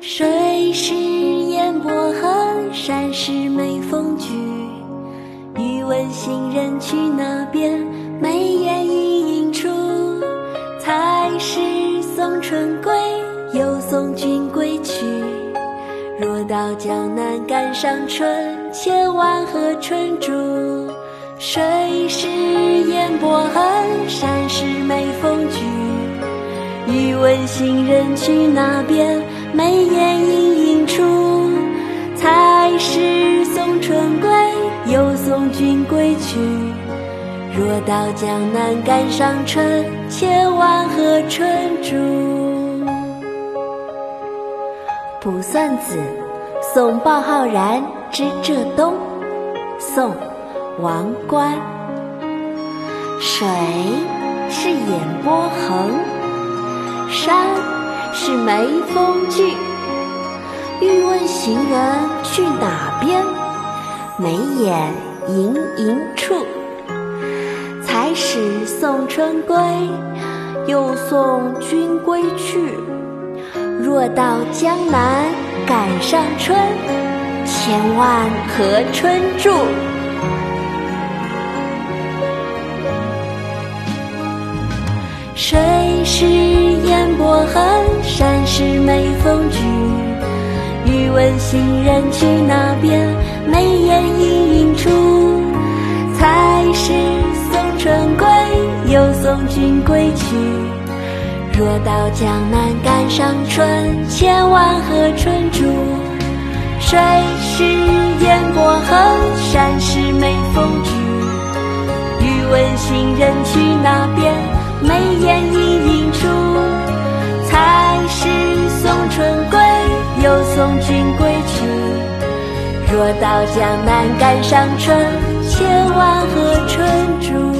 水是眼波横山是眉峰聚欲问行人去那边眉眼盈盈处才是送春归又送君归去若到江南赶上春千万和春住水是眼波横山是眉峰聚欲问行人去那边眉眼盈盈处。才是送春归，又送君归去。若到江南赶上春，千万和春住。《卜算子·送鲍浩然之浙东》宋·王观。水是眼波横，山是眉峰聚。欲问行人去哪边？眉眼盈盈处。才始送春归，又送君归去。若到江南赶上春，千万和春住。谁是波痕，山是眉峰聚。欲问行人去哪边？眉眼盈盈处。才是送春归，又送君归去。若到江南赶上春，千万和春住。水是烟波痕，山是眉峰聚。欲问行人去哪边？眉眼盈盈处。春归，又送君归去。若到江南赶上春，千万和春住。